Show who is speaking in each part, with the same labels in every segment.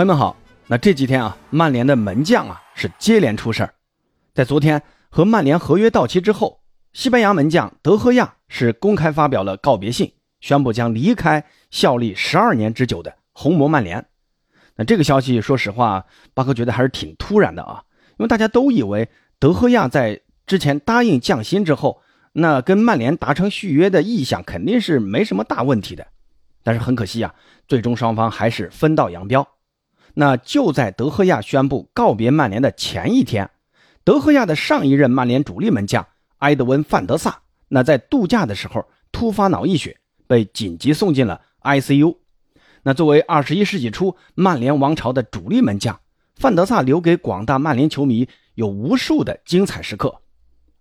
Speaker 1: 朋友们好，那这几天啊，曼联的门将啊是接连出事儿。在昨天和曼联合约到期之后，西班牙门将德赫亚是公开发表了告别信，宣布将离开效力十二年之久的红魔曼联。那这个消息，说实话，巴克觉得还是挺突然的啊，因为大家都以为德赫亚在之前答应降薪之后，那跟曼联达成续约的意向肯定是没什么大问题的。但是很可惜啊，最终双方还是分道扬镳。那就在德赫亚宣布告别曼联的前一天，德赫亚的上一任曼联主力门将埃德温·范德萨，那在度假的时候突发脑溢血，被紧急送进了 ICU。那作为二十一世纪初曼联王朝的主力门将，范德萨留给广大曼联球迷有无数的精彩时刻。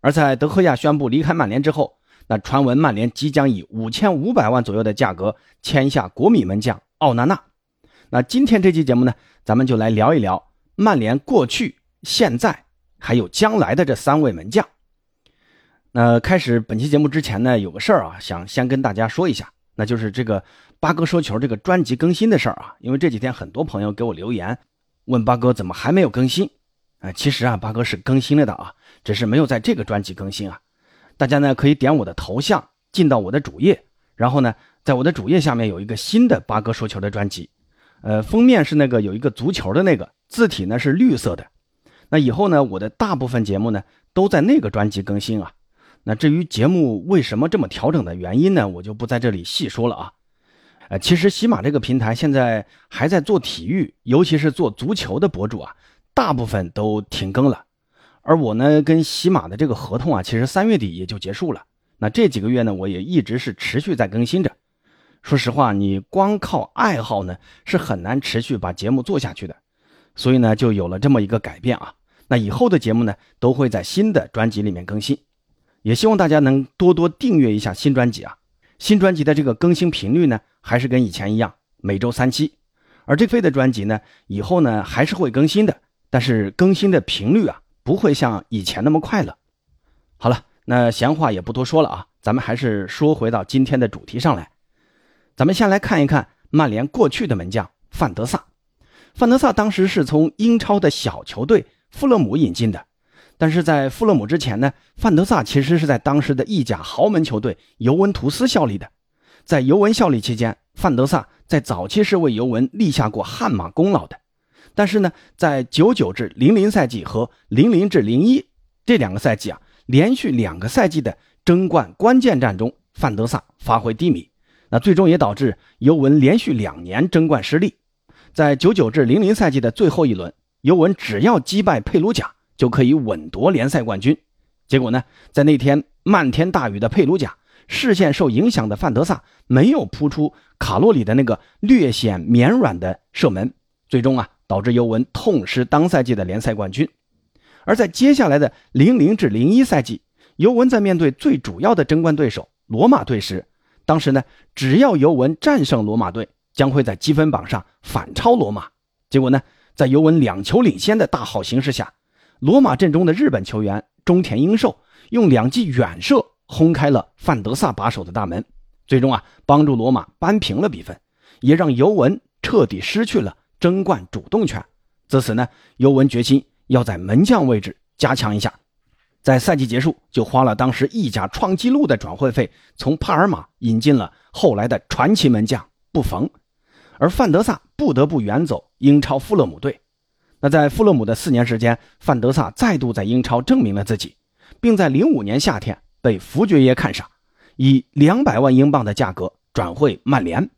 Speaker 1: 而在德赫亚宣布离开曼联之后，那传闻曼联即将以五千五百万左右的价格签下国米门将奥纳纳。那今天这期节目呢，咱们就来聊一聊曼联过去、现在还有将来的这三位门将。那开始本期节目之前呢，有个事儿啊，想先跟大家说一下，那就是这个八哥说球这个专辑更新的事儿啊。因为这几天很多朋友给我留言，问八哥怎么还没有更新啊？其实啊，八哥是更新了的啊，只是没有在这个专辑更新啊。大家呢可以点我的头像进到我的主页，然后呢，在我的主页下面有一个新的八哥说球的专辑。呃，封面是那个有一个足球的那个字体呢，是绿色的。那以后呢，我的大部分节目呢都在那个专辑更新啊。那至于节目为什么这么调整的原因呢，我就不在这里细说了啊。呃，其实喜马这个平台现在还在做体育，尤其是做足球的博主啊，大部分都停更了。而我呢，跟喜马的这个合同啊，其实三月底也就结束了。那这几个月呢，我也一直是持续在更新着。说实话，你光靠爱好呢是很难持续把节目做下去的，所以呢就有了这么一个改变啊。那以后的节目呢都会在新的专辑里面更新，也希望大家能多多订阅一下新专辑啊。新专辑的这个更新频率呢还是跟以前一样，每周三期。而这飞的专辑呢以后呢还是会更新的，但是更新的频率啊不会像以前那么快了。好了，那闲话也不多说了啊，咱们还是说回到今天的主题上来。咱们先来看一看曼联过去的门将范德萨。范德萨当时是从英超的小球队富勒姆引进的，但是在富勒姆之前呢，范德萨其实是在当时的意甲豪门球队尤文图斯效力的。在尤文效力期间，范德萨在早期是为尤文立下过汗马功劳的。但是呢，在九九至零零赛季和零零至零一这两个赛季啊，连续两个赛季的争冠关键战中，范德萨发挥低迷。那最终也导致尤文连续两年争冠失利，在九九至零零赛季的最后一轮，尤文只要击败佩鲁贾就可以稳夺联赛冠军。结果呢，在那天漫天大雨的佩鲁贾，视线受影响的范德萨没有扑出卡洛里的那个略显绵软的射门，最终啊导致尤文痛失当赛季的联赛冠军。而在接下来的零零至零一赛季，尤文在面对最主要的争冠对手罗马队时。当时呢，只要尤文战胜罗马队，将会在积分榜上反超罗马。结果呢，在尤文两球领先的大好形势下，罗马阵中的日本球员中田英寿用两记远射轰开了范德萨把守的大门，最终啊，帮助罗马扳平了比分，也让尤文彻底失去了争冠主动权。自此呢，尤文决心要在门将位置加强一下。在赛季结束，就花了当时意甲创纪录的转会费，从帕尔马引进了后来的传奇门将布冯，而范德萨不得不远走英超富勒姆队。那在富勒姆的四年时间，范德萨再度在英超证明了自己，并在零五年夏天被福爵爷看上，以两百万英镑的价格转会曼联。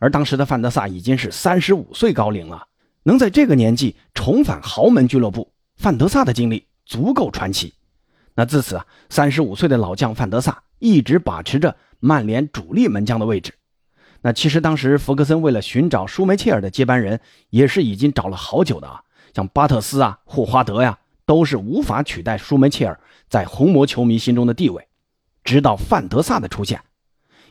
Speaker 1: 而当时的范德萨已经是三十五岁高龄了，能在这个年纪重返豪门俱乐部，范德萨的经历足够传奇。那自此啊，三十五岁的老将范德萨一直把持着曼联主力门将的位置。那其实当时弗格森为了寻找舒梅切尔的接班人，也是已经找了好久的啊，像巴特斯啊、霍华德呀，都是无法取代舒梅切尔在红魔球迷心中的地位。直到范德萨的出现，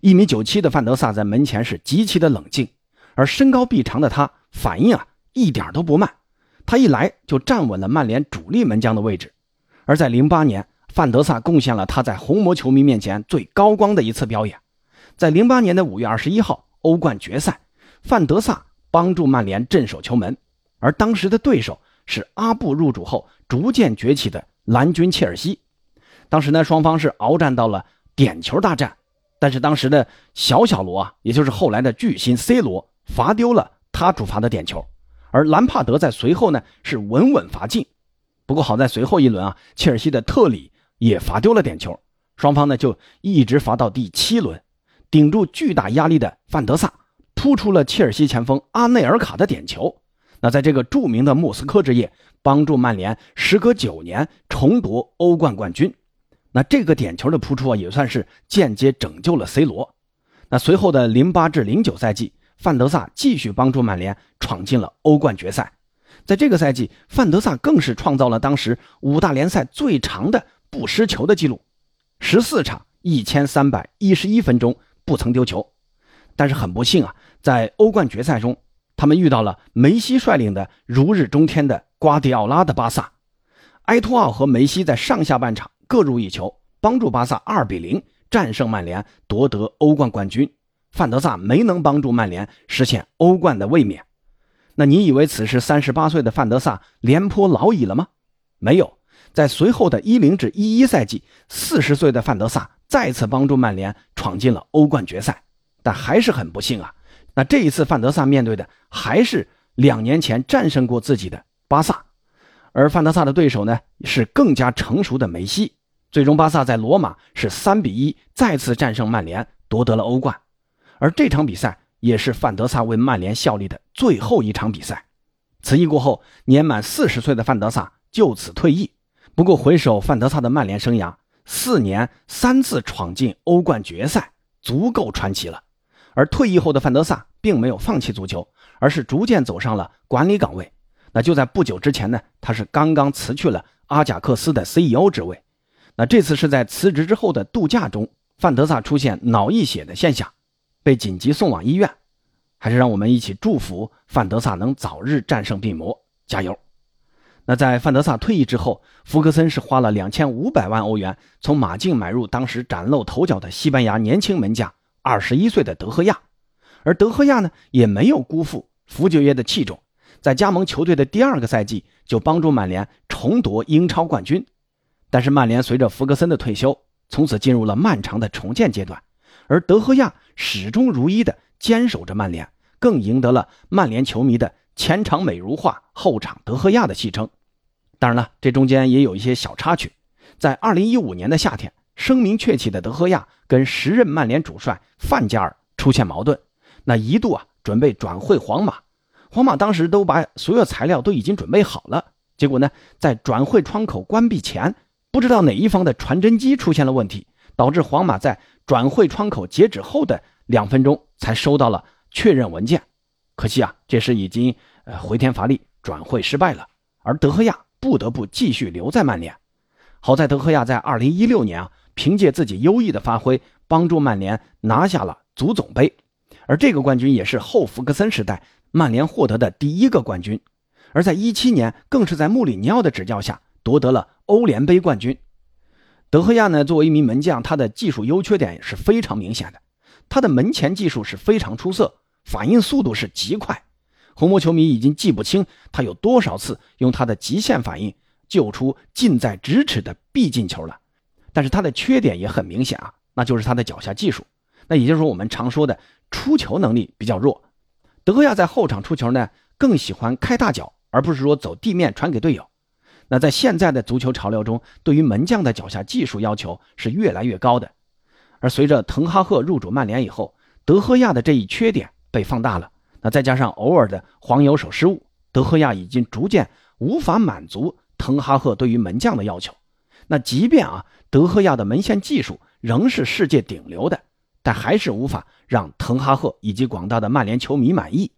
Speaker 1: 一米九七的范德萨在门前是极其的冷静，而身高臂长的他反应啊一点都不慢，他一来就站稳了曼联主力门将的位置。而在零八年。范德萨贡献了他在红魔球迷面前最高光的一次表演，在零八年的五月二十一号欧冠决赛，范德萨帮助曼联镇守球门，而当时的对手是阿布入主后逐渐崛起的蓝军切尔西。当时呢，双方是鏖战到了点球大战，但是当时的小小罗啊，也就是后来的巨星 C 罗罚丢了他主罚的点球，而兰帕德在随后呢是稳稳罚进。不过好在随后一轮啊，切尔西的特里也罚丢了点球，双方呢就一直罚到第七轮，顶住巨大压力的范德萨扑出了切尔西前锋阿内尔卡的点球。那在这个著名的莫斯科之夜，帮助曼联时隔九年重夺欧冠冠军。那这个点球的扑出啊，也算是间接拯救了 C 罗。那随后的零八至零九赛季，范德萨继续帮助曼联闯进了欧冠决赛。在这个赛季，范德萨更是创造了当时五大联赛最长的不失球的记录，十四场一千三百一十一分钟不曾丢球。但是很不幸啊，在欧冠决赛中，他们遇到了梅西率领的如日中天的瓜迪奥拉的巴萨。埃托奥和梅西在上下半场各入一球，帮助巴萨二比零战胜曼联，夺得欧冠冠军。范德萨没能帮助曼联实现欧冠的卫冕。那你以为此时三十八岁的范德萨廉颇老矣了吗？没有，在随后的一零至一一赛季，四十岁的范德萨再次帮助曼联闯进了欧冠决赛，但还是很不幸啊。那这一次范德萨面对的还是两年前战胜过自己的巴萨，而范德萨的对手呢是更加成熟的梅西。最终，巴萨在罗马是三比一再次战胜曼联，夺得了欧冠。而这场比赛。也是范德萨为曼联效力的最后一场比赛。此役过后，年满四十岁的范德萨就此退役。不过，回首范德萨的曼联生涯，四年三次闯进欧冠决赛，足够传奇了。而退役后的范德萨并没有放弃足球，而是逐渐走上了管理岗位。那就在不久之前呢，他是刚刚辞去了阿贾克斯的 CEO 职位。那这次是在辞职之后的度假中，范德萨出现脑溢血的现象。被紧急送往医院，还是让我们一起祝福范德萨能早日战胜病魔，加油！那在范德萨退役之后，福格森是花了两千五百万欧元从马竞买入当时崭露头角的西班牙年轻门将二十一岁的德赫亚，而德赫亚呢也没有辜负福爵爷的器重，在加盟球队的第二个赛季就帮助曼联重夺英超冠军。但是曼联随着福格森的退休，从此进入了漫长的重建阶段。而德赫亚始终如一的坚守着曼联，更赢得了曼联球迷的“前场美如画，后场德赫亚”的戏称。当然了，这中间也有一些小插曲。在2015年的夏天，声名鹊起的德赫亚跟时任曼联主帅范加尔出现矛盾，那一度啊准备转会皇马。皇马当时都把所有材料都已经准备好了，结果呢，在转会窗口关闭前，不知道哪一方的传真机出现了问题，导致皇马在。转会窗口截止后的两分钟才收到了确认文件，可惜啊，这时已经呃回天乏力，转会失败了。而德赫亚不得不继续留在曼联。好在德赫亚在2016年啊，凭借自己优异的发挥，帮助曼联拿下了足总杯，而这个冠军也是后福格森时代曼联获得的第一个冠军。而在17年，更是在穆里尼奥的执教下夺得了欧联杯冠军。德赫亚呢，作为一名门将，他的技术优缺点是非常明显的。他的门前技术是非常出色，反应速度是极快。红魔球迷已经记不清他有多少次用他的极限反应救出近在咫尺的必进球了。但是他的缺点也很明显啊，那就是他的脚下技术，那也就是说我们常说的出球能力比较弱。德赫亚在后场出球呢，更喜欢开大脚，而不是说走地面传给队友。那在现在的足球潮流中，对于门将的脚下技术要求是越来越高的。而随着滕哈赫入主曼联以后，德赫亚的这一缺点被放大了。那再加上偶尔的黄油手失误，德赫亚已经逐渐无法满足滕哈赫对于门将的要求。那即便啊，德赫亚的门线技术仍是世界顶流的，但还是无法让滕哈赫以及广大的曼联球迷满意。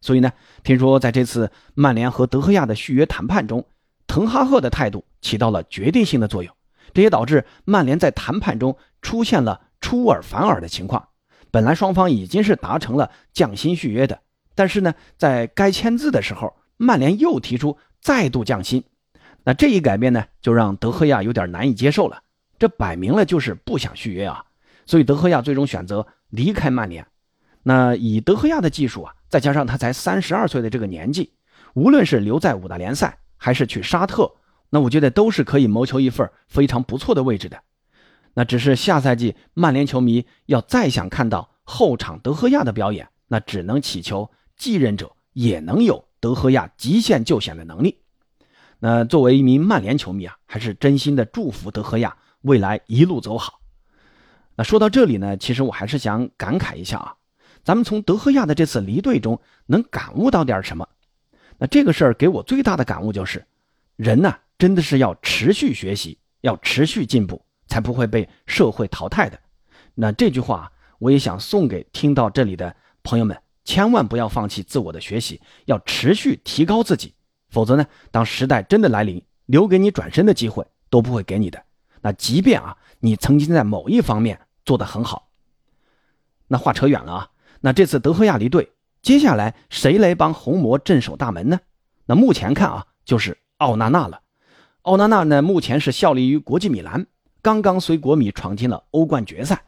Speaker 1: 所以呢，听说在这次曼联和德赫亚的续约谈判中，滕哈赫的态度起到了决定性的作用，这也导致曼联在谈判中出现了出尔反尔的情况。本来双方已经是达成了降薪续约的，但是呢，在该签字的时候，曼联又提出再度降薪。那这一改变呢，就让德赫亚有点难以接受了。这摆明了就是不想续约啊！所以德赫亚最终选择离开曼联。那以德赫亚的技术啊，再加上他才三十二岁的这个年纪。无论是留在五大联赛，还是去沙特，那我觉得都是可以谋求一份非常不错的位置的。那只是下赛季曼联球迷要再想看到后场德赫亚的表演，那只能祈求继任者也能有德赫亚极限救险的能力。那作为一名曼联球迷啊，还是真心的祝福德赫亚未来一路走好。那说到这里呢，其实我还是想感慨一下啊，咱们从德赫亚的这次离队中能感悟到点什么？那这个事儿给我最大的感悟就是，人呢真的是要持续学习，要持续进步，才不会被社会淘汰的。那这句话我也想送给听到这里的朋友们，千万不要放弃自我的学习，要持续提高自己，否则呢，当时代真的来临，留给你转身的机会都不会给你的。那即便啊，你曾经在某一方面做得很好，那话扯远了啊。那这次德赫亚离队，接下来谁来帮红魔镇守大门呢？那目前看啊，就是奥纳纳了。奥纳纳呢，目前是效力于国际米兰，刚刚随国米闯进了欧冠决赛。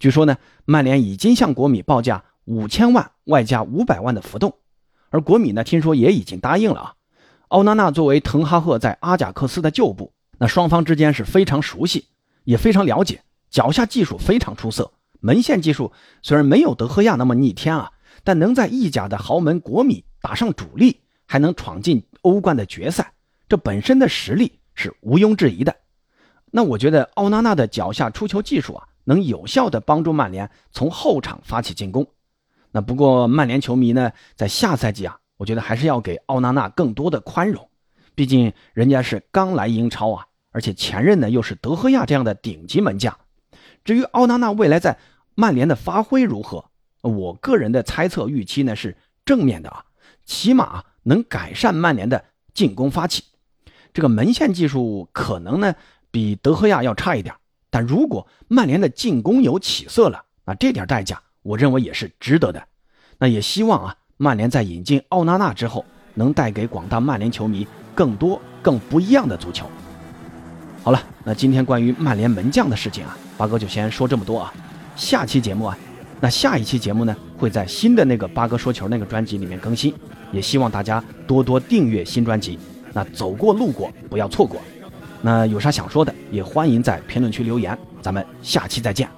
Speaker 1: 据说呢，曼联已经向国米报价五千万外加五百万的浮动，而国米呢，听说也已经答应了啊。奥纳纳作为滕哈赫在阿贾克斯的旧部。那双方之间是非常熟悉，也非常了解，脚下技术非常出色，门线技术虽然没有德赫亚那么逆天啊，但能在意甲的豪门国米打上主力，还能闯进欧冠的决赛，这本身的实力是毋庸置疑的。那我觉得奥纳纳的脚下出球技术啊，能有效的帮助曼联从后场发起进攻。那不过曼联球迷呢，在下赛季啊，我觉得还是要给奥纳纳更多的宽容。毕竟人家是刚来英超啊，而且前任呢又是德赫亚这样的顶级门将。至于奥纳纳未来在曼联的发挥如何，我个人的猜测预期呢是正面的啊，起码能改善曼联的进攻发起。这个门线技术可能呢比德赫亚要差一点，但如果曼联的进攻有起色了，那这点代价我认为也是值得的。那也希望啊，曼联在引进奥纳纳之后，能带给广大曼联球迷。更多更不一样的足球。好了，那今天关于曼联门将的事情啊，八哥就先说这么多啊。下期节目啊，那下一期节目呢，会在新的那个八哥说球那个专辑里面更新，也希望大家多多订阅新专辑。那走过路过不要错过。那有啥想说的，也欢迎在评论区留言。咱们下期再见。